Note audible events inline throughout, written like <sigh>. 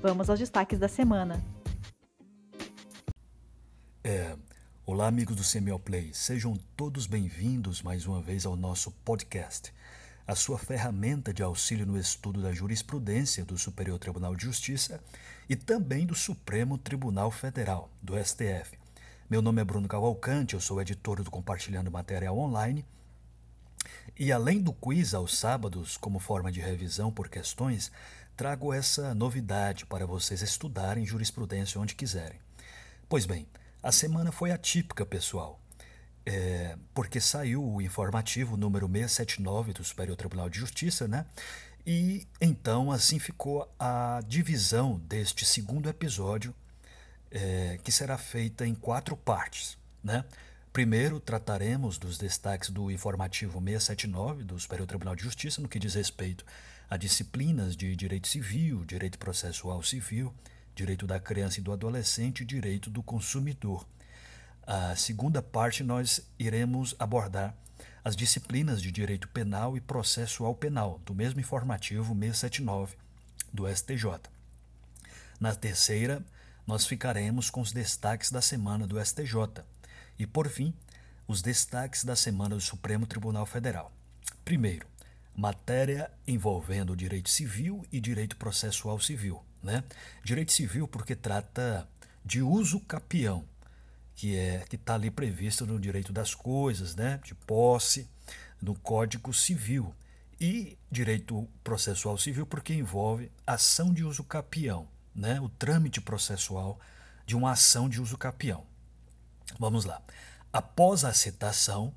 Vamos aos destaques da semana. É, olá, amigos do CMO Play. Sejam todos bem-vindos mais uma vez ao nosso podcast, a sua ferramenta de auxílio no estudo da jurisprudência do Superior Tribunal de Justiça e também do Supremo Tribunal Federal, do STF. Meu nome é Bruno Cavalcante, eu sou editor do Compartilhando Material Online e além do quiz aos sábados, como forma de revisão por questões, trago essa novidade para vocês estudarem jurisprudência onde quiserem. Pois bem, a semana foi atípica, pessoal, é, porque saiu o informativo número 679 do Superior Tribunal de Justiça, né? E então assim ficou a divisão deste segundo episódio, é, que será feita em quatro partes, né? Primeiro, trataremos dos destaques do informativo 679 do Superior Tribunal de Justiça no que diz respeito a disciplinas de direito civil, direito processual civil, direito da criança e do adolescente e direito do consumidor. A segunda parte nós iremos abordar as disciplinas de direito penal e processual penal do mesmo informativo 679 do STJ. Na terceira, nós ficaremos com os destaques da semana do STJ e, por fim, os destaques da semana do Supremo Tribunal Federal. Primeiro, matéria envolvendo direito civil e direito processual civil. Né? Direito civil porque trata de uso capião, que é que está ali previsto no direito das coisas, né? de posse, no Código Civil. E direito processual civil porque envolve ação de uso capião, né? o trâmite processual de uma ação de uso capião. Vamos lá. Após a citação,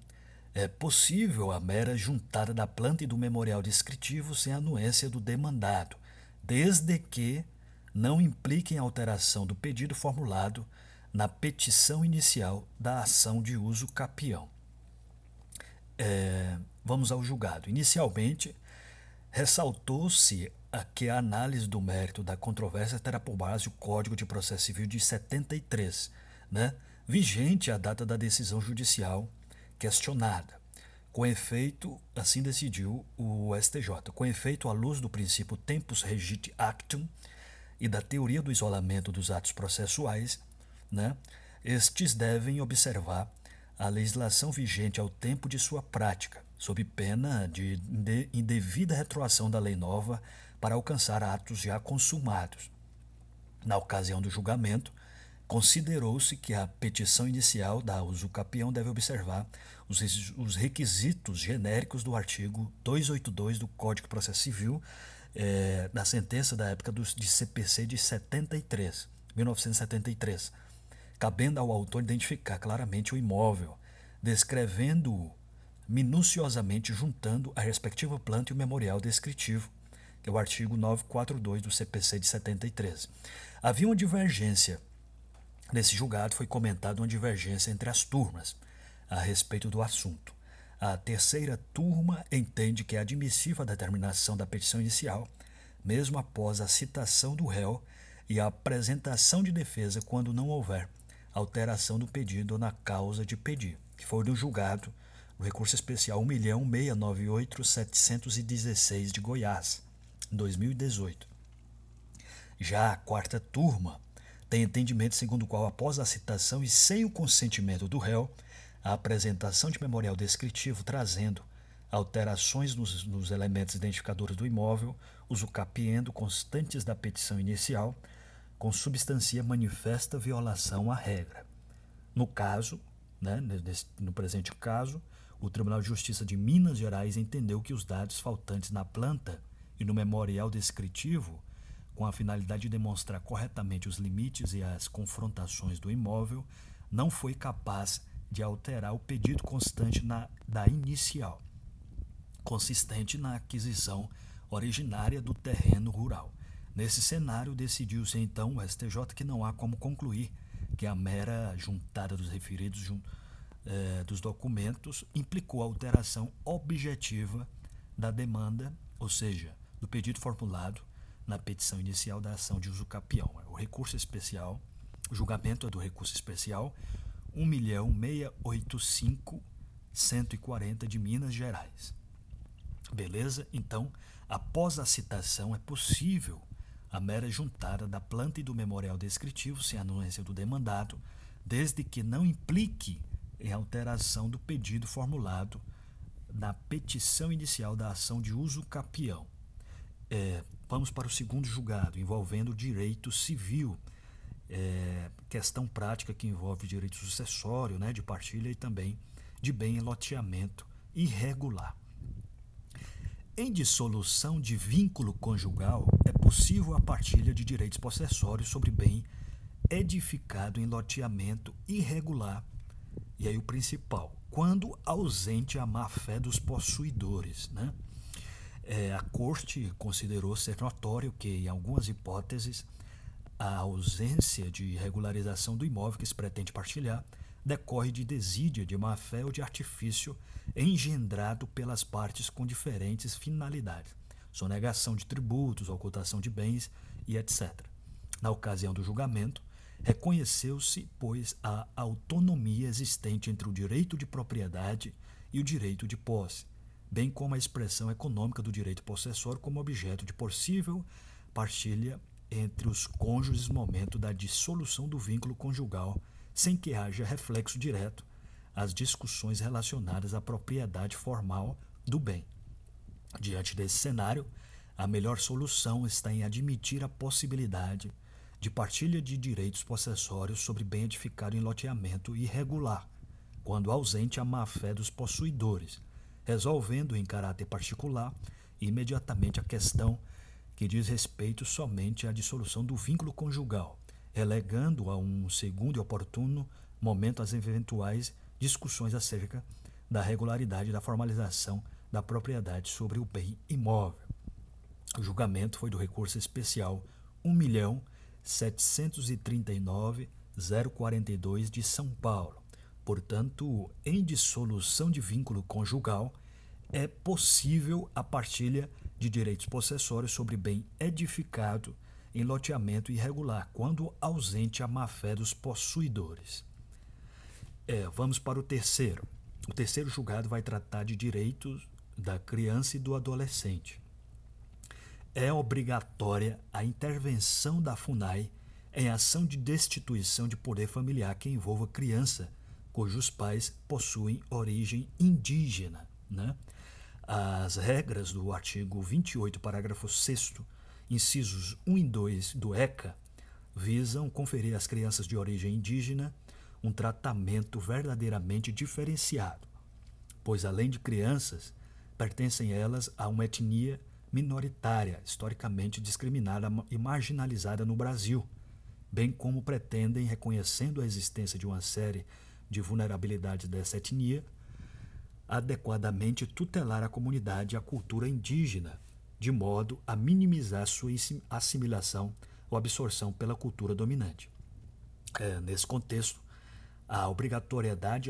é possível a mera juntada da planta e do memorial descritivo sem anuência do demandado, desde que não impliquem alteração do pedido formulado na petição inicial da ação de uso capião. É, vamos ao julgado. Inicialmente, ressaltou-se que a análise do mérito da controvérsia terá por base o Código de Processo Civil de 73, né? vigente a data da decisão judicial questionada. Com efeito, assim decidiu o STJ, com efeito à luz do princípio tempus regit actum e da teoria do isolamento dos atos processuais, né, estes devem observar a legislação vigente ao tempo de sua prática, sob pena de indevida retroação da lei nova para alcançar atos já consumados. Na ocasião do julgamento, Considerou-se que a petição inicial da usucapião deve observar os, os requisitos genéricos do artigo 282 do Código de Processo Civil, é, da sentença da época do, de CPC de 73, 1973, cabendo ao autor identificar claramente o imóvel, descrevendo-o minuciosamente juntando a respectiva planta e o memorial descritivo, que é o artigo 942 do CPC de 73. Havia uma divergência Nesse julgado foi comentada uma divergência entre as turmas a respeito do assunto. A terceira turma entende que é admissível a determinação da petição inicial, mesmo após a citação do réu e a apresentação de defesa quando não houver alteração do pedido na causa de pedir, que foi no julgado no recurso especial 1.698.716 de Goiás, em 2018. Já a quarta turma tem entendimento segundo o qual, após a citação e sem o consentimento do réu, a apresentação de memorial descritivo trazendo alterações nos, nos elementos identificadores do imóvel, usucapiendo constantes da petição inicial, consubstancia manifesta violação à regra. No caso, né, nesse, no presente caso, o Tribunal de Justiça de Minas Gerais entendeu que os dados faltantes na planta e no memorial descritivo com a finalidade de demonstrar corretamente os limites e as confrontações do imóvel, não foi capaz de alterar o pedido constante na, da inicial, consistente na aquisição originária do terreno rural. Nesse cenário, decidiu-se então o STJ que não há como concluir que a mera juntada dos referidos eh, dos documentos implicou alteração objetiva da demanda, ou seja, do pedido formulado na petição inicial da ação de uso capião. O recurso especial, o julgamento é do recurso especial 1.685.140 de Minas Gerais. Beleza? Então, após a citação, é possível a mera juntada da planta e do memorial descritivo sem anuência do demandado, desde que não implique em alteração do pedido formulado na petição inicial da ação de uso capião. É, vamos para o segundo julgado, envolvendo direito civil, é, questão prática que envolve direito sucessório, né, de partilha e também de bem em loteamento irregular. Em dissolução de vínculo conjugal, é possível a partilha de direitos possessórios sobre bem edificado em loteamento irregular. E aí o principal, quando ausente a má-fé dos possuidores. Né? É, a Corte considerou ser notório que, em algumas hipóteses, a ausência de regularização do imóvel que se pretende partilhar decorre de desídia, de má-fé ou de artifício engendrado pelas partes com diferentes finalidades, sonegação de tributos, ocultação de bens e etc. Na ocasião do julgamento, reconheceu-se, pois, a autonomia existente entre o direito de propriedade e o direito de posse, bem como a expressão econômica do direito possessório como objeto de possível partilha entre os cônjuges no momento da dissolução do vínculo conjugal, sem que haja reflexo direto às discussões relacionadas à propriedade formal do bem. Diante desse cenário, a melhor solução está em admitir a possibilidade de partilha de direitos possessórios sobre bem edificado em loteamento irregular, quando ausente a má-fé dos possuidores, resolvendo em caráter particular imediatamente a questão que diz respeito somente à dissolução do vínculo conjugal, relegando a um segundo e oportuno momento as eventuais discussões acerca da regularidade da formalização da propriedade sobre o bem imóvel. O julgamento foi do recurso especial 1.739.042 de São Paulo. Portanto, em dissolução de vínculo conjugal, é possível a partilha de direitos possessórios sobre bem edificado em loteamento irregular, quando ausente a má-fé dos possuidores. É, vamos para o terceiro. O terceiro julgado vai tratar de direitos da criança e do adolescente. É obrigatória a intervenção da FUNAI em ação de destituição de poder familiar que envolva criança cujos pais possuem origem indígena. Né? As regras do artigo 28, parágrafo 6, incisos 1 e 2 do ECA, visam conferir às crianças de origem indígena um tratamento verdadeiramente diferenciado, pois além de crianças, pertencem elas a uma etnia minoritária, historicamente discriminada e marginalizada no Brasil, bem como pretendem, reconhecendo a existência de uma série de vulnerabilidades dessa etnia, adequadamente tutelar a comunidade e a cultura indígena, de modo a minimizar sua assimilação ou absorção pela cultura dominante. É, nesse contexto, a obrigatoriedade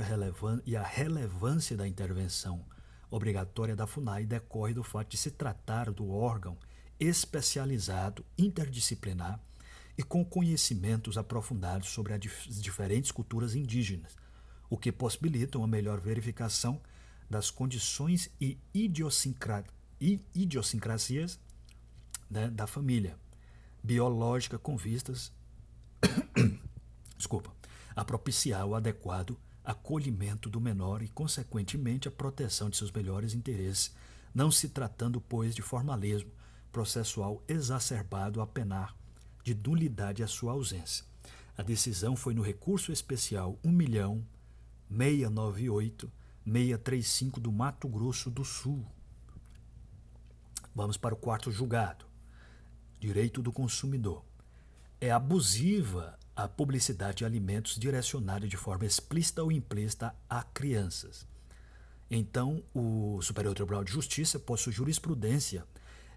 e a relevância da intervenção obrigatória da FUNAI decorre do fato de se tratar do órgão especializado, interdisciplinar e com conhecimentos aprofundados sobre as diferentes culturas indígenas, o que possibilita uma melhor verificação das condições e idiosincrasias né, da família biológica com vistas <coughs> desculpa, a propiciar o adequado acolhimento do menor e, consequentemente, a proteção de seus melhores interesses, não se tratando, pois, de formalismo processual exacerbado a penar de nulidade a sua ausência. A decisão foi no recurso especial 1.698.635 do Mato Grosso do Sul. Vamos para o quarto julgado. Direito do consumidor. É abusiva a publicidade de alimentos direcionada de forma explícita ou implícita a crianças. Então, o Superior Tribunal de Justiça, por sua jurisprudência,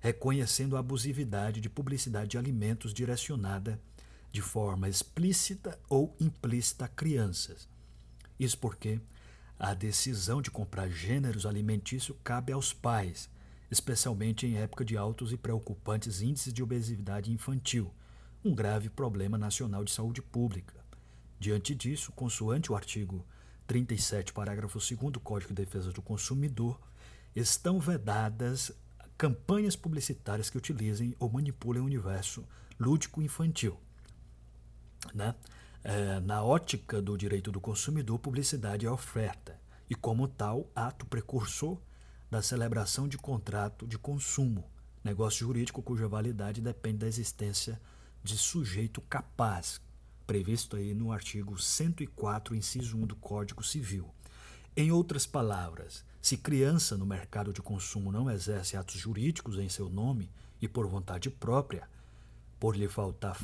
reconhecendo a abusividade de publicidade de alimentos direcionada de forma explícita ou implícita a crianças. Isso porque a decisão de comprar gêneros alimentícios cabe aos pais, especialmente em época de altos e preocupantes índices de obesidade infantil, um grave problema nacional de saúde pública. Diante disso, consoante o artigo 37, parágrafo 2 do Código de Defesa do Consumidor, estão vedadas campanhas publicitárias que utilizem ou manipulem o universo lúdico infantil. Né? É, na ótica do direito do consumidor, publicidade é oferta e, como tal, ato precursor da celebração de contrato de consumo, negócio jurídico cuja validade depende da existência de sujeito capaz, previsto aí no artigo 104, inciso 1 do Código Civil. Em outras palavras, se criança no mercado de consumo não exerce atos jurídicos em seu nome e por vontade própria, por lhe faltar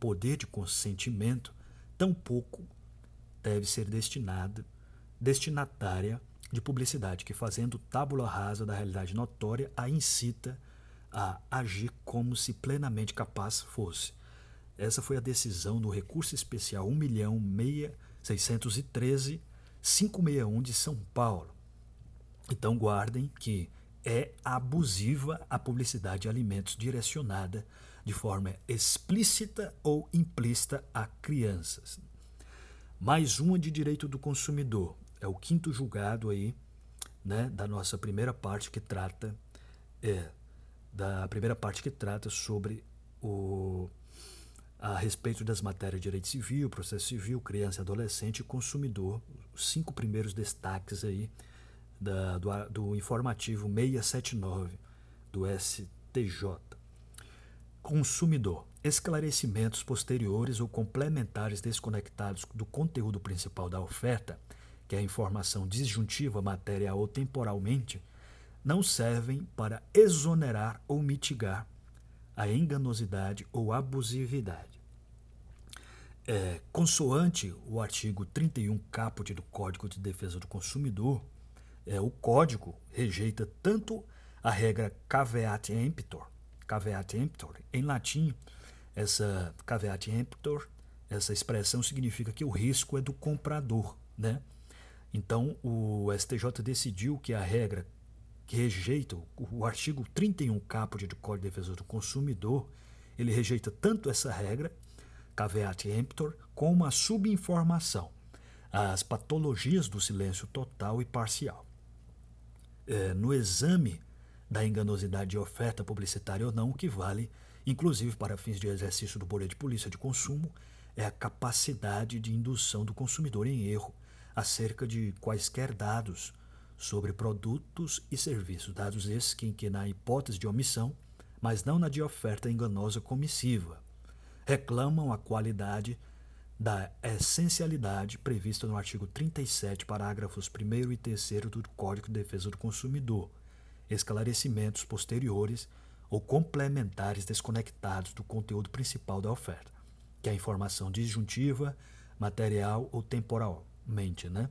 poder de consentimento, tampouco deve ser destinada, destinatária de publicidade que, fazendo tábula rasa da realidade notória, a incita a agir como se plenamente capaz fosse. Essa foi a decisão do recurso especial 1.613.561 de São Paulo. Então guardem que é abusiva a publicidade de alimentos direcionada de forma explícita ou implícita a crianças. Mais uma de direito do consumidor. É o quinto julgado aí, né, da nossa primeira parte que trata é da primeira parte que trata sobre o a respeito das matérias de direito civil, processo civil, criança, adolescente e consumidor. Os cinco primeiros destaques aí da, do, do informativo 679 do STJ. Consumidor. Esclarecimentos posteriores ou complementares desconectados do conteúdo principal da oferta, que é a informação disjuntiva material ou temporalmente, não servem para exonerar ou mitigar a enganosidade ou abusividade. É, consoante o artigo 31 caput do Código de Defesa do Consumidor, é, o código rejeita tanto a regra caveat emptor, caveat emptor, em latim, essa caveat emptor, essa expressão significa que o risco é do comprador, né? Então, o STJ decidiu que a regra que rejeita o artigo 31 caput do Código de Defesa do Consumidor, ele rejeita tanto essa regra, caveat emptor, como a subinformação, as patologias do silêncio total e parcial. É, no exame da enganosidade de oferta publicitária ou não, o que vale, inclusive para fins de exercício do poder de polícia de consumo, é a capacidade de indução do consumidor em erro acerca de quaisquer dados sobre produtos e serviços, dados esses que, que na hipótese de omissão, mas não na de oferta enganosa comissiva, reclamam a qualidade da essencialidade prevista no artigo 37, parágrafos 1 e 3 do Código de Defesa do Consumidor, esclarecimentos posteriores ou complementares desconectados do conteúdo principal da oferta, que é a informação disjuntiva, material ou temporalmente, né?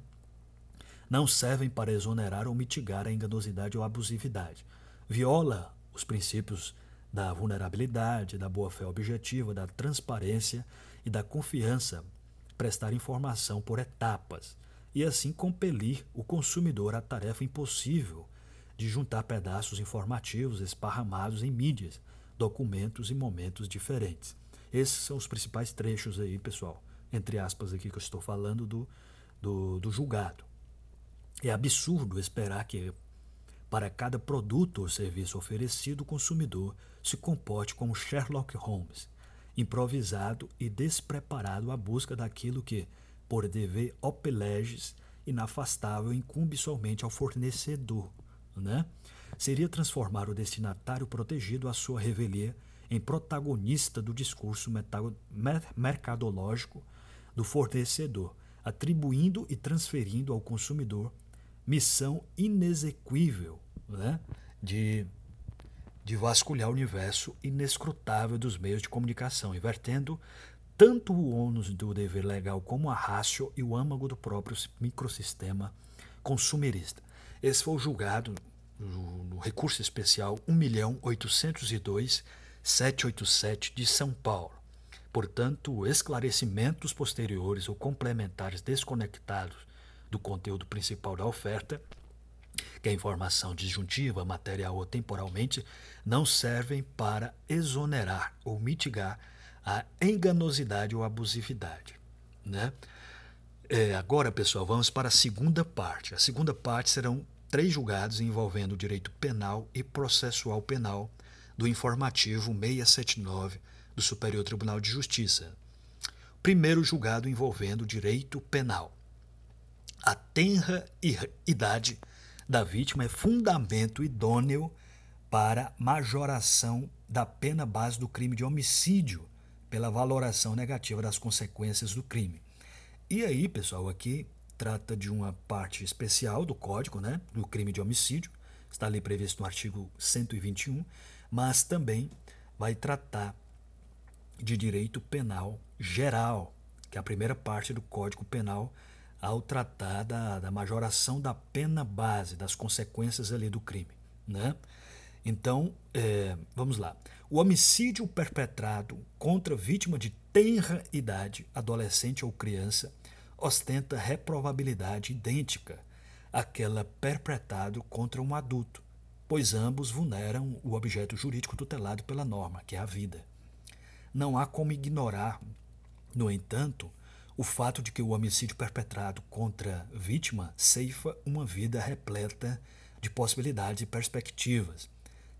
Não servem para exonerar ou mitigar a enganosidade ou abusividade. Viola os princípios da vulnerabilidade, da boa-fé objetiva, da transparência e da confiança, prestar informação por etapas e assim compelir o consumidor à tarefa impossível de juntar pedaços informativos esparramados em mídias, documentos e momentos diferentes. Esses são os principais trechos aí, pessoal, entre aspas aqui que eu estou falando do, do, do julgado. É absurdo esperar que para cada produto ou serviço oferecido o consumidor se comporte como Sherlock Holmes, improvisado e despreparado à busca daquilo que, por dever opileges, inafastável, incumbe somente ao fornecedor né? seria transformar o destinatário protegido à sua revelia em protagonista do discurso mercadológico do fornecedor, atribuindo e transferindo ao consumidor missão inexequível né? de, de vasculhar o universo inescrutável dos meios de comunicação, invertendo tanto o ônus do dever legal como a rácio e o âmago do próprio microsistema consumerista. Esse foi julgado no, recurso especial 1.802.787 de São Paulo. Portanto, esclarecimentos posteriores ou complementares desconectados do conteúdo principal da oferta, que é informação disjuntiva, material ou temporalmente, não servem para exonerar ou mitigar a enganosidade ou abusividade. Né? É, agora, pessoal, vamos para a segunda parte. A segunda parte serão três julgados envolvendo direito penal e processual penal do informativo 679 do Superior Tribunal de Justiça. Primeiro julgado envolvendo direito penal. A tenra idade da vítima é fundamento idôneo para majoração da pena base do crime de homicídio pela valoração negativa das consequências do crime. E aí, pessoal, aqui trata de uma parte especial do Código, né, do crime de homicídio, está ali previsto no artigo 121, mas também vai tratar de direito penal geral, que é a primeira parte do Código Penal, ao tratar da, da majoração da pena base, das consequências ali do crime. Né? Então, é, vamos lá. O homicídio perpetrado contra vítima de tenra idade, adolescente ou criança, ostenta reprovabilidade idêntica àquela perpetrado contra um adulto, pois ambos vulneram o objeto jurídico tutelado pela norma, que é a vida. Não há como ignorar, no entanto, o fato de que o homicídio perpetrado contra vítima ceifa uma vida repleta de possibilidades e perspectivas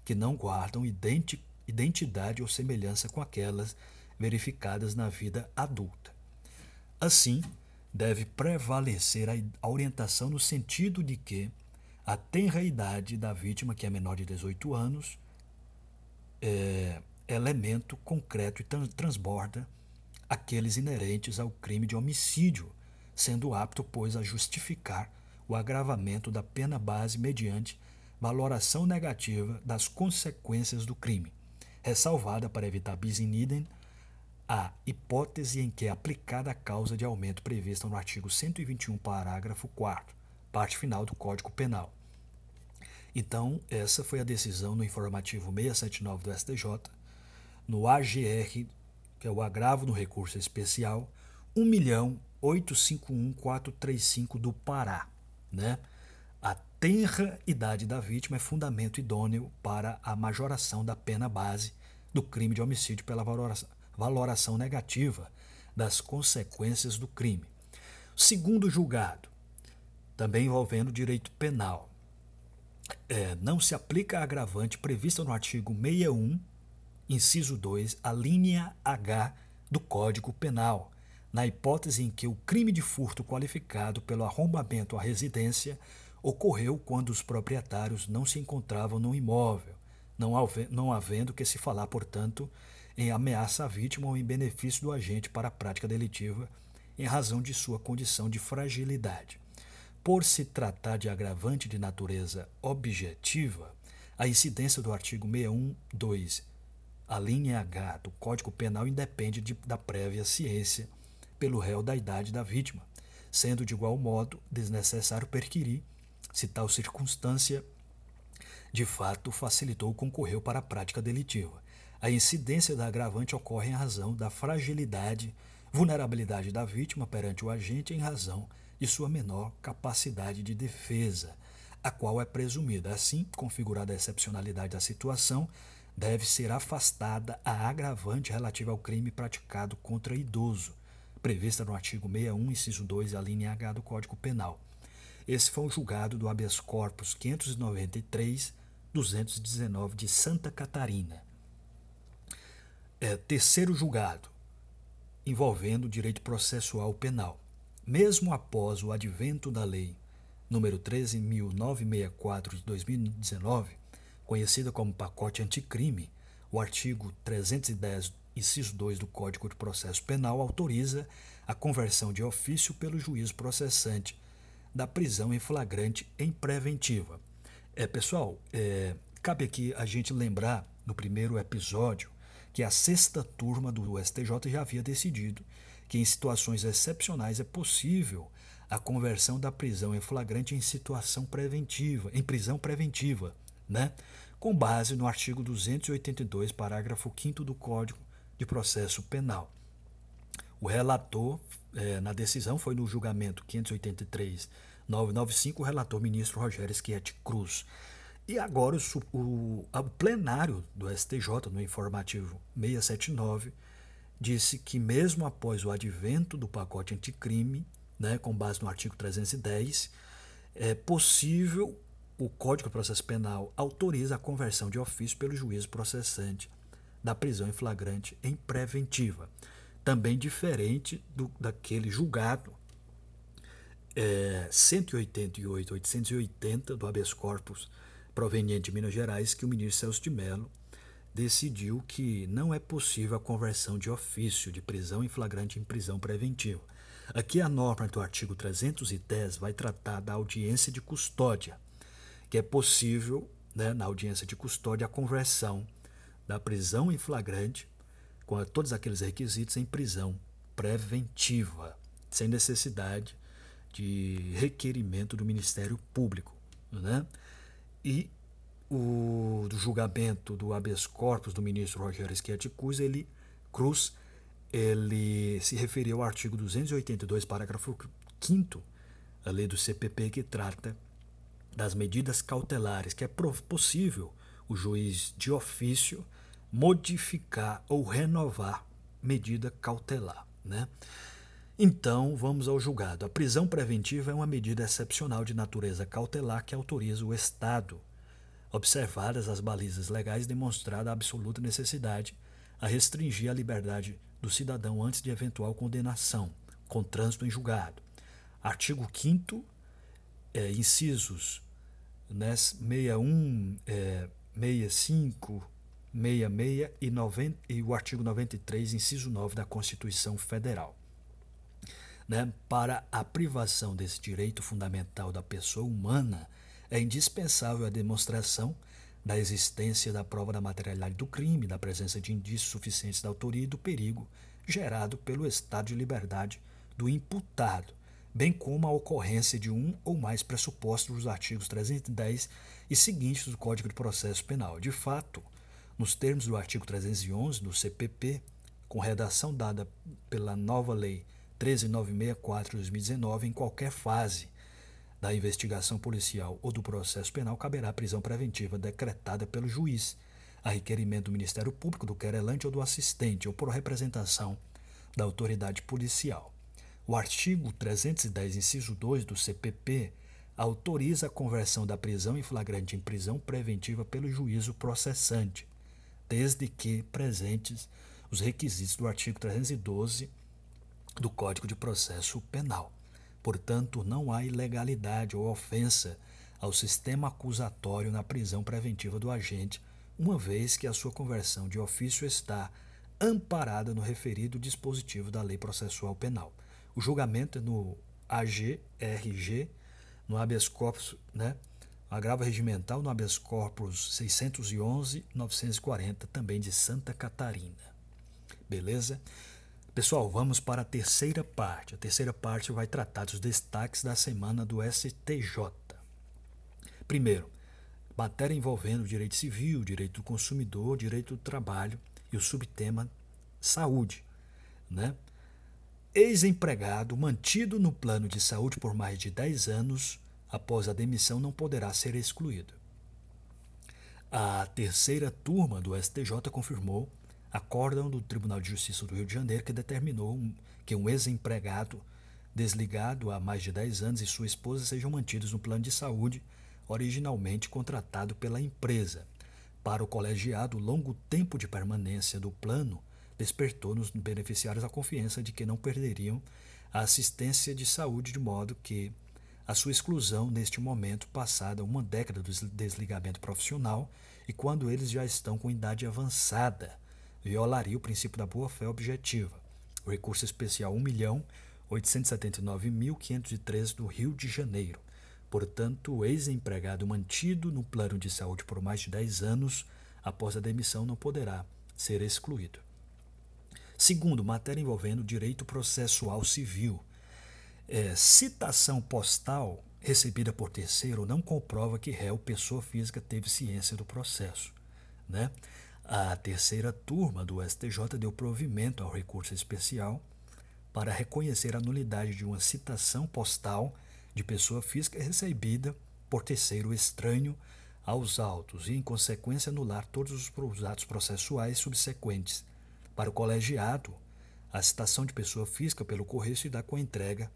que não guardam identidade ou semelhança com aquelas verificadas na vida adulta. Assim, deve prevalecer a orientação no sentido de que a tenra idade da vítima, que é menor de 18 anos, é elemento concreto e transborda aqueles inerentes ao crime de homicídio, sendo apto, pois, a justificar o agravamento da pena base mediante valoração negativa das consequências do crime, ressalvada para evitar bis in idem a hipótese em que é aplicada a causa de aumento prevista no artigo 121, parágrafo 4 parte final do Código Penal. Então, essa foi a decisão no informativo 679 do STJ, no AGR, que é o agravo no recurso especial 1.851435 do Pará. Né? A tenra idade da vítima é fundamento idôneo para a majoração da pena base do crime de homicídio pela valoração valoração negativa das consequências do crime. Segundo julgado, também envolvendo direito penal, é, não se aplica a agravante prevista no artigo 61, inciso 2, a linha H do Código Penal, na hipótese em que o crime de furto qualificado pelo arrombamento à residência ocorreu quando os proprietários não se encontravam no imóvel, não havendo que se falar, portanto, em ameaça à vítima ou em benefício do agente para a prática delitiva, em razão de sua condição de fragilidade. Por se tratar de agravante de natureza objetiva, a incidência do artigo 612, a linha H do Código Penal independe de, da prévia ciência pelo réu da idade da vítima, sendo de igual modo desnecessário perquirir se tal circunstância de fato facilitou ou concorreu para a prática delitiva. A incidência da agravante ocorre em razão da fragilidade, vulnerabilidade da vítima perante o agente em razão de sua menor capacidade de defesa, a qual é presumida. Assim, configurada a excepcionalidade da situação, deve ser afastada a agravante relativa ao crime praticado contra idoso, prevista no artigo 61, inciso 2, a linha H do Código Penal. Esse foi o julgado do habeas corpus 593-219 de Santa Catarina é, terceiro julgado, envolvendo direito processual penal. Mesmo após o advento da lei número 13.964 de 2019, conhecida como pacote anticrime, o artigo 310, inciso 2 do Código de Processo Penal autoriza a conversão de ofício pelo juiz processante da prisão em flagrante em preventiva. É, pessoal, é, cabe aqui a gente lembrar no primeiro episódio que a sexta turma do STJ já havia decidido que em situações excepcionais é possível a conversão da prisão em flagrante em situação preventiva, em prisão preventiva, né? com base no artigo 282, parágrafo 5 do Código de Processo Penal. O relator, eh, na decisão, foi no julgamento 583-995, o relator ministro Rogério Schietti Cruz. E agora o, o, o plenário do STJ, no informativo 679, disse que mesmo após o advento do pacote anticrime, né, com base no artigo 310, é possível o Código de Processo Penal autoriza a conversão de ofício pelo juízo processante da prisão em flagrante em preventiva, também diferente do, daquele julgado é, 188-880 do habeas corpus proveniente de Minas Gerais que o ministro Celso de Mello decidiu que não é possível a conversão de ofício de prisão em flagrante em prisão preventiva. Aqui a norma do artigo 310 vai tratar da audiência de custódia, que é possível, né, na audiência de custódia, a conversão da prisão em flagrante, com todos aqueles requisitos, em prisão preventiva, sem necessidade de requerimento do Ministério Público. Né? E o do julgamento do habeas corpus do ministro Rogério Schietti Cruz, ele, Cruz, ele se referiu ao artigo 282, parágrafo 5 da lei do CPP, que trata das medidas cautelares, que é possível o juiz de ofício modificar ou renovar medida cautelar. Né? Então, vamos ao julgado. A prisão preventiva é uma medida excepcional de natureza cautelar que autoriza o Estado, observadas as balizas legais, demonstrada a absoluta necessidade a restringir a liberdade do cidadão antes de eventual condenação, com trânsito em julgado. Artigo 5 é, incisos né, 61, é, 65, 66 e, 90, e o artigo 93, inciso 9 da Constituição Federal. Né, para a privação desse direito fundamental da pessoa humana, é indispensável a demonstração da existência da prova da materialidade do crime, da presença de indícios suficientes da autoria e do perigo gerado pelo estado de liberdade do imputado, bem como a ocorrência de um ou mais pressupostos dos artigos 310 e seguintes do Código de Processo Penal. De fato, nos termos do artigo 311 do CPP, com redação dada pela nova Lei 13964 de 2019, em qualquer fase da investigação policial ou do processo penal, caberá a prisão preventiva decretada pelo juiz, a requerimento do Ministério Público, do querelante ou do assistente, ou por representação da autoridade policial. O artigo 310, inciso 2 do CPP, autoriza a conversão da prisão em flagrante em prisão preventiva pelo juízo processante, desde que presentes os requisitos do artigo 312 do Código de Processo Penal. Portanto, não há ilegalidade ou ofensa ao sistema acusatório na prisão preventiva do agente, uma vez que a sua conversão de ofício está amparada no referido dispositivo da Lei Processual Penal. O julgamento é no AGRG, no habeas corpus, né? Agravo regimental no habeas corpus 611-940, também de Santa Catarina. Beleza? Pessoal, vamos para a terceira parte. A terceira parte vai tratar dos destaques da semana do STJ. Primeiro, matéria envolvendo direito civil, direito do consumidor, direito do trabalho e o subtema saúde, né? Ex-empregado mantido no plano de saúde por mais de 10 anos após a demissão não poderá ser excluído. A terceira turma do STJ confirmou acórdão do Tribunal de Justiça do Rio de Janeiro que determinou que um ex-empregado desligado há mais de 10 anos e sua esposa sejam mantidos no plano de saúde originalmente contratado pela empresa. Para o colegiado, o longo tempo de permanência do plano despertou nos beneficiários a confiança de que não perderiam a assistência de saúde, de modo que a sua exclusão neste momento, passada uma década do desligamento profissional e quando eles já estão com idade avançada, violaria o princípio da boa-fé objetiva. O recurso especial 1.879.513 do Rio de Janeiro. Portanto, o ex-empregado mantido no plano de saúde por mais de 10 anos após a demissão não poderá ser excluído. Segundo, matéria envolvendo direito processual civil. É, citação postal recebida por terceiro não comprova que réu, pessoa física, teve ciência do processo. Né? A terceira turma do STJ deu provimento ao recurso especial para reconhecer a nulidade de uma citação postal de pessoa física recebida por terceiro estranho aos autos e, em consequência, anular todos os atos processuais subsequentes. Para o colegiado, a citação de pessoa física pelo correio se dá com a entrega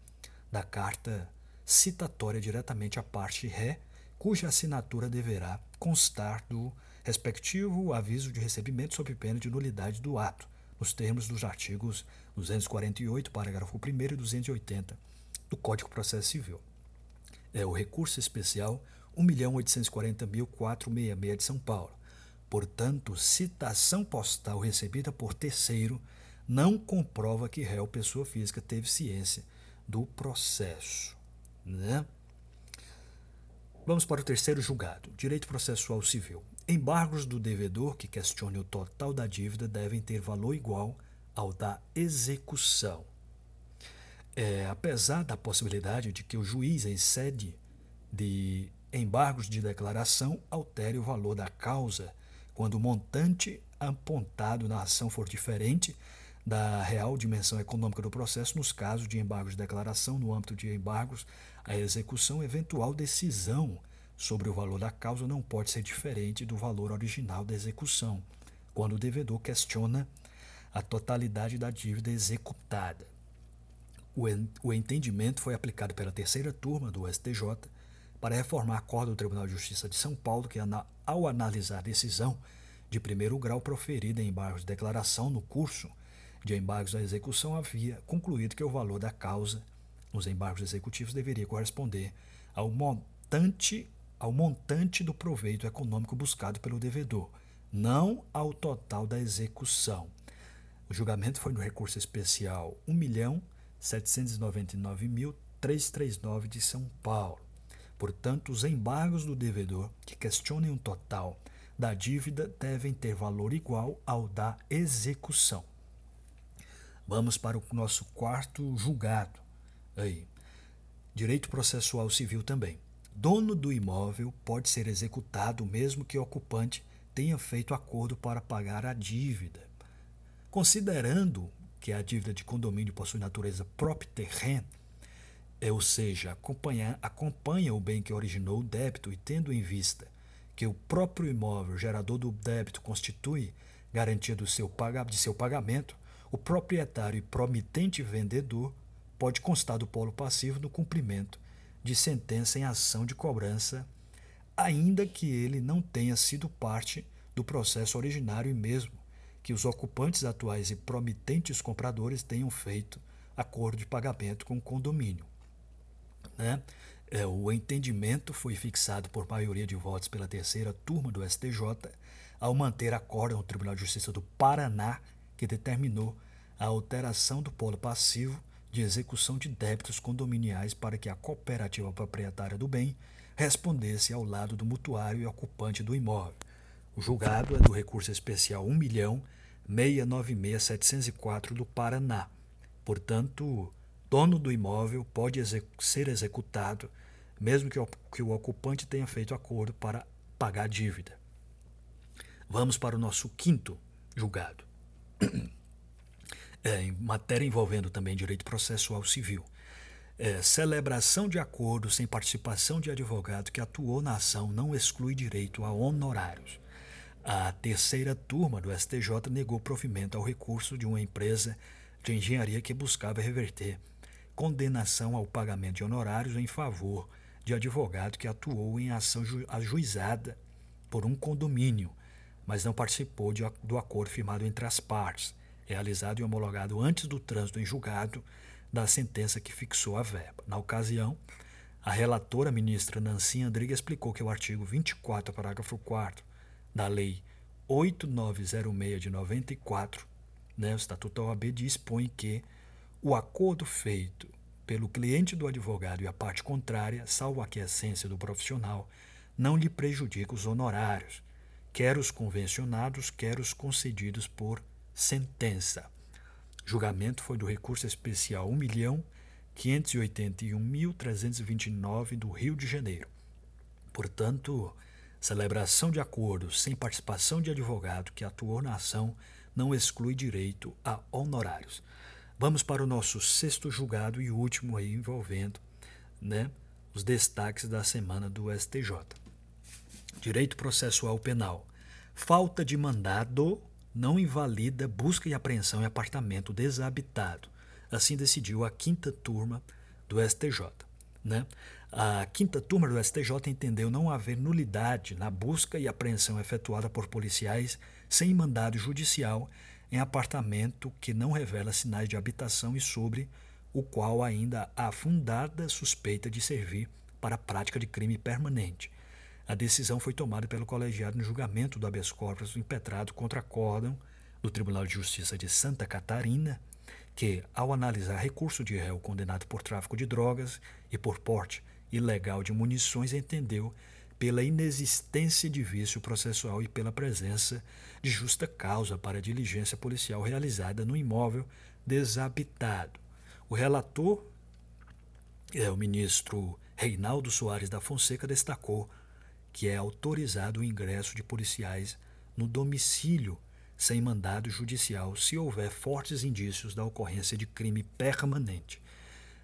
da carta citatória diretamente à parte ré, cuja assinatura deverá constar do respectivo aviso de recebimento sob pena de nulidade do ato, nos termos dos artigos 248, parágrafo 1 e 280 do Código Processo Civil. É o recurso especial 1.840.466 de São Paulo. Portanto, citação postal recebida por terceiro não comprova que réu pessoa física teve ciência do processo. Né? Vamos para o terceiro julgado, direito processual civil. Embargos do devedor que questione o total da dívida devem ter valor igual ao da execução. É, apesar da possibilidade de que o juiz, em sede de embargos de declaração, altere o valor da causa quando o montante apontado na ação for diferente da real dimensão econômica do processo nos casos de embargos de declaração no âmbito de embargos a execução eventual decisão sobre o valor da causa não pode ser diferente do valor original da execução quando o devedor questiona a totalidade da dívida executada. O entendimento foi aplicado pela terceira turma do STJ para reformar a acordo do Tribunal de Justiça de São Paulo que ao analisar a decisão de primeiro grau proferida em embargos de declaração no curso de embargos à execução, havia concluído que o valor da causa nos embargos executivos deveria corresponder ao montante, ao montante do proveito econômico buscado pelo devedor, não ao total da execução. O julgamento foi no recurso especial 1.799.339 de São Paulo. Portanto, os embargos do devedor que questionem o total da dívida devem ter valor igual ao da execução. Vamos para o nosso quarto julgado. Aí. Direito processual civil também. Dono do imóvel pode ser executado mesmo que o ocupante tenha feito acordo para pagar a dívida. Considerando que a dívida de condomínio possui natureza própria terreno, é, ou seja, acompanha, acompanha o bem que originou o débito e tendo em vista que o próprio imóvel gerador do débito constitui garantia do seu, de seu pagamento, o proprietário e promitente vendedor pode constar do polo passivo no cumprimento de sentença em ação de cobrança, ainda que ele não tenha sido parte do processo originário e mesmo que os ocupantes atuais e promitentes compradores tenham feito acordo de pagamento com o condomínio. Né? É, o entendimento foi fixado por maioria de votos pela terceira turma do STJ ao manter acórdão no Tribunal de Justiça do Paraná que determinou a alteração do polo passivo de execução de débitos condominiais para que a cooperativa proprietária do bem respondesse ao lado do mutuário e ocupante do imóvel. O julgado é do recurso especial 1.696.704 do Paraná. Portanto, dono do imóvel pode ser executado mesmo que o, que o ocupante tenha feito acordo para pagar a dívida. Vamos para o nosso quinto julgado. <clears throat> é, em matéria envolvendo também direito processual civil. É, celebração de acordo sem participação de advogado que atuou na ação não exclui direito a honorários. A terceira turma do STJ negou provimento ao recurso de uma empresa de engenharia que buscava reverter condenação ao pagamento de honorários em favor de advogado que atuou em ação ajuizada por um condomínio, mas não participou de, do acordo firmado entre as partes realizado e homologado antes do trânsito em julgado da sentença que fixou a verba. Na ocasião, a relatora ministra Nancy Andrighi explicou que o artigo 24, parágrafo 4 da Lei 8906 de 94, né, o Estatuto da OAB dispõe que o acordo feito pelo cliente do advogado e a parte contrária, salvo a aquiescência do profissional, não lhe prejudica os honorários, quer os convencionados, quer os concedidos por sentença. Julgamento foi do recurso especial 581.329 do Rio de Janeiro. Portanto, celebração de acordo sem participação de advogado que atuou na ação não exclui direito a honorários. Vamos para o nosso sexto julgado e último aí envolvendo, né, os destaques da semana do STJ. Direito processual penal. Falta de mandado não invalida busca e apreensão em apartamento desabitado. Assim decidiu a quinta turma do STJ. Né? A quinta turma do STJ entendeu não haver nulidade na busca e apreensão efetuada por policiais sem mandado judicial em apartamento que não revela sinais de habitação e sobre o qual ainda há fundada suspeita de servir para a prática de crime permanente. A decisão foi tomada pelo colegiado no julgamento do habeas corpus impetrado contra acórdão do Tribunal de Justiça de Santa Catarina, que, ao analisar recurso de réu condenado por tráfico de drogas e por porte ilegal de munições, entendeu pela inexistência de vício processual e pela presença de justa causa para a diligência policial realizada no imóvel desabitado. O relator, é, o ministro Reinaldo Soares da Fonseca, destacou que é autorizado o ingresso de policiais no domicílio sem mandado judicial se houver fortes indícios da ocorrência de crime permanente.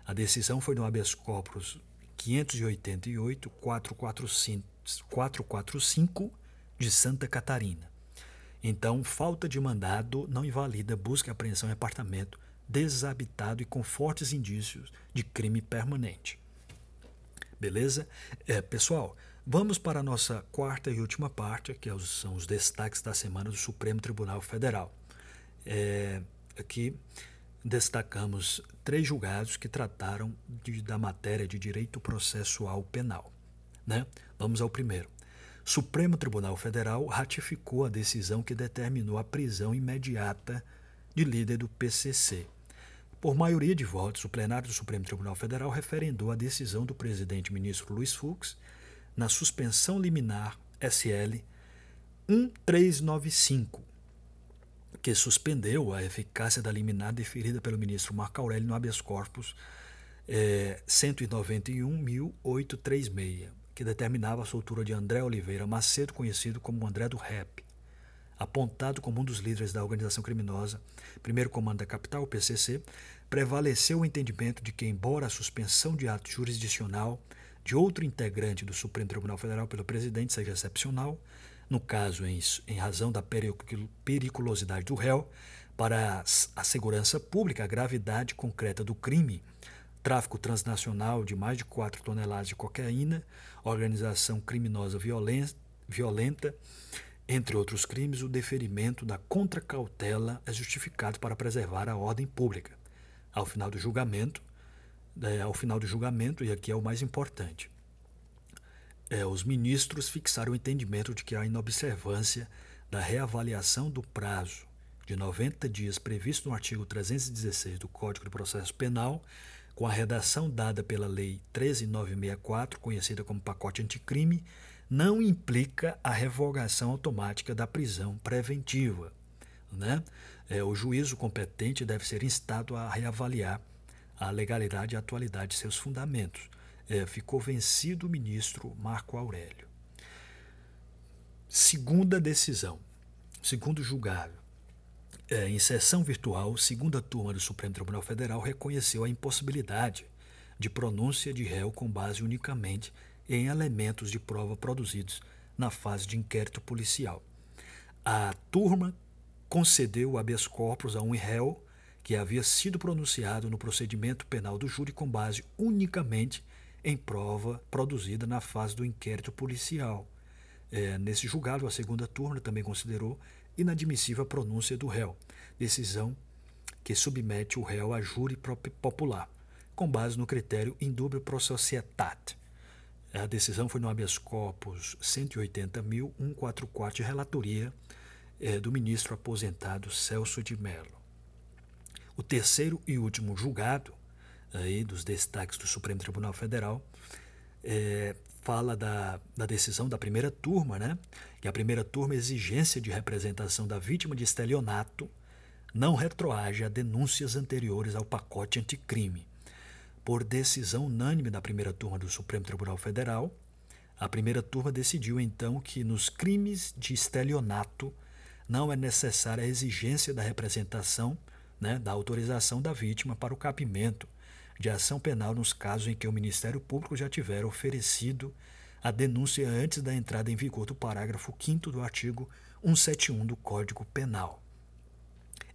A decisão foi no habeas corpus 588 445 de Santa Catarina. Então, falta de mandado não invalida busca e apreensão em apartamento desabitado e com fortes indícios de crime permanente. Beleza? É, pessoal, vamos para a nossa quarta e última parte, que é são os destaques da semana do Supremo Tribunal Federal. É, aqui destacamos três julgados que trataram de, da matéria de direito processual penal. Né? Vamos ao primeiro. Supremo Tribunal Federal ratificou a decisão que determinou a prisão imediata de líder do PCC. Por maioria de votos, o plenário do Supremo Tribunal Federal referendou a decisão do presidente ministro Luiz Fux na suspensão liminar SL 1395 que suspendeu a eficácia da liminar deferida pelo ministro Marco Aurélio no habeas corpus é, 191.836, que determinava a soltura de André Oliveira Macedo, conhecido como André do Rap, apontado como um dos líderes da organização criminosa, primeiro comando da capital, PCC, prevaleceu o entendimento de que, embora a suspensão de ato jurisdicional de outro integrante do Supremo Tribunal Federal pelo presidente seja excepcional, no caso em, em razão da periculosidade do réu, para a segurança pública, a gravidade concreta do crime, tráfico transnacional de mais de 4 toneladas de cocaína, organização criminosa violenta, violenta, entre outros crimes, o deferimento da contracautela é justificado para preservar a ordem pública. Ao final do julgamento, é, ao final do julgamento, e aqui é o mais importante, é, os ministros fixaram o entendimento de que a inobservância da reavaliação do prazo de 90 dias previsto no artigo 316 do Código de Processo Penal, com a redação dada pela Lei 13964, conhecida como pacote anticrime, não implica a revogação automática da prisão preventiva. Né? É, o juízo competente deve ser instado a reavaliar a legalidade e a atualidade de seus fundamentos é, ficou vencido o ministro Marco Aurélio. Segunda decisão, segundo julgado. É, em sessão virtual, segunda turma do Supremo Tribunal Federal reconheceu a impossibilidade de pronúncia de réu com base unicamente em elementos de prova produzidos na fase de inquérito policial. A turma concedeu o habeas corpus a um réu que havia sido pronunciado no procedimento penal do júri com base unicamente em prova produzida na fase do inquérito policial. É, nesse julgado, a segunda turma também considerou inadmissível a pronúncia do réu, decisão que submete o réu a júri popular, com base no critério indubio pro societate. A decisão foi no habeas corpus 180.144 de relatoria é, do ministro aposentado Celso de Mello. O terceiro e último julgado aí dos destaques do Supremo Tribunal Federal, é, fala da, da decisão da primeira turma, né? Que a primeira turma, exigência de representação da vítima de estelionato, não retroage a denúncias anteriores ao pacote anticrime. por decisão unânime da primeira turma do Supremo Tribunal Federal, a primeira turma decidiu então que nos crimes de estelionato não é necessária a exigência da representação, né, da autorização da vítima para o cabimento de ação penal nos casos em que o Ministério Público já tiver oferecido a denúncia antes da entrada em vigor do parágrafo 5 do artigo 171 do Código Penal.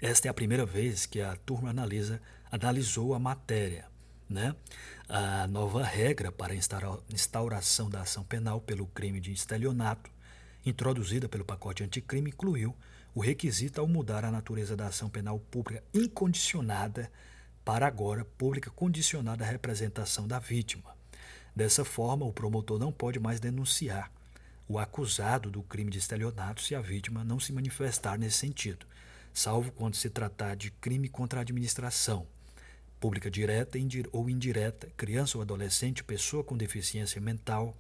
Esta é a primeira vez que a turma analisa, analisou a matéria. Né? A nova regra para instauração da ação penal pelo crime de estelionato, introduzida pelo pacote anticrime, incluiu o requisito ao mudar a natureza da ação penal pública incondicionada para agora pública condicionada à representação da vítima. Dessa forma, o promotor não pode mais denunciar o acusado do crime de estelionato se a vítima não se manifestar nesse sentido, salvo quando se tratar de crime contra a administração, pública direta ou indireta, criança ou adolescente, pessoa com deficiência mental,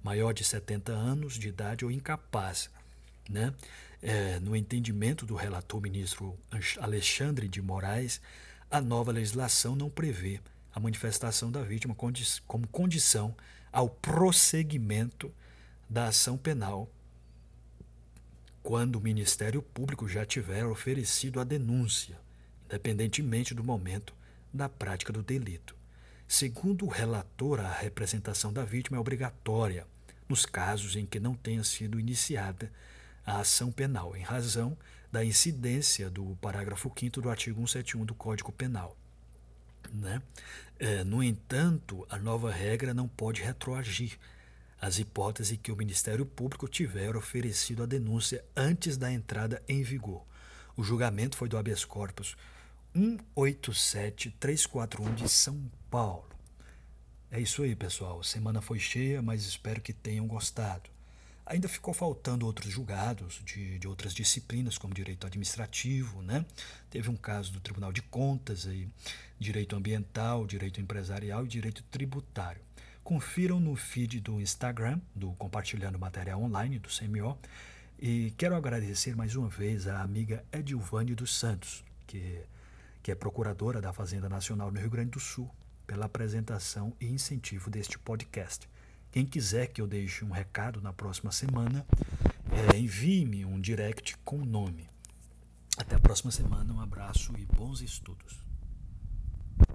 maior de 70 anos de idade ou incapaz. Né? É, no entendimento do relator ministro Alexandre de Moraes, a nova legislação não prevê a manifestação da vítima como condição ao prosseguimento da ação penal quando o Ministério Público já tiver oferecido a denúncia, independentemente do momento da prática do delito. Segundo o relator, a representação da vítima é obrigatória nos casos em que não tenha sido iniciada a ação penal, em razão da incidência do parágrafo 5 do artigo 171 do Código Penal. Né? É, no entanto, a nova regra não pode retroagir as hipóteses que o Ministério Público tiver oferecido a denúncia antes da entrada em vigor. O julgamento foi do habeas corpus 187341 de São Paulo. É isso aí, pessoal. Semana foi cheia, mas espero que tenham gostado. Ainda ficou faltando outros julgados de, de outras disciplinas, como direito administrativo, né? Teve um caso do Tribunal de Contas, aí, direito ambiental, direito empresarial e direito tributário. Confiram no feed do Instagram, do Compartilhando Material Online, do CMO. E quero agradecer mais uma vez à amiga Edilvane dos Santos, que, que é procuradora da Fazenda Nacional no Rio Grande do Sul, pela apresentação e incentivo deste podcast. Quem quiser que eu deixe um recado na próxima semana, é, envie-me um direct com o nome. Até a próxima semana, um abraço e bons estudos.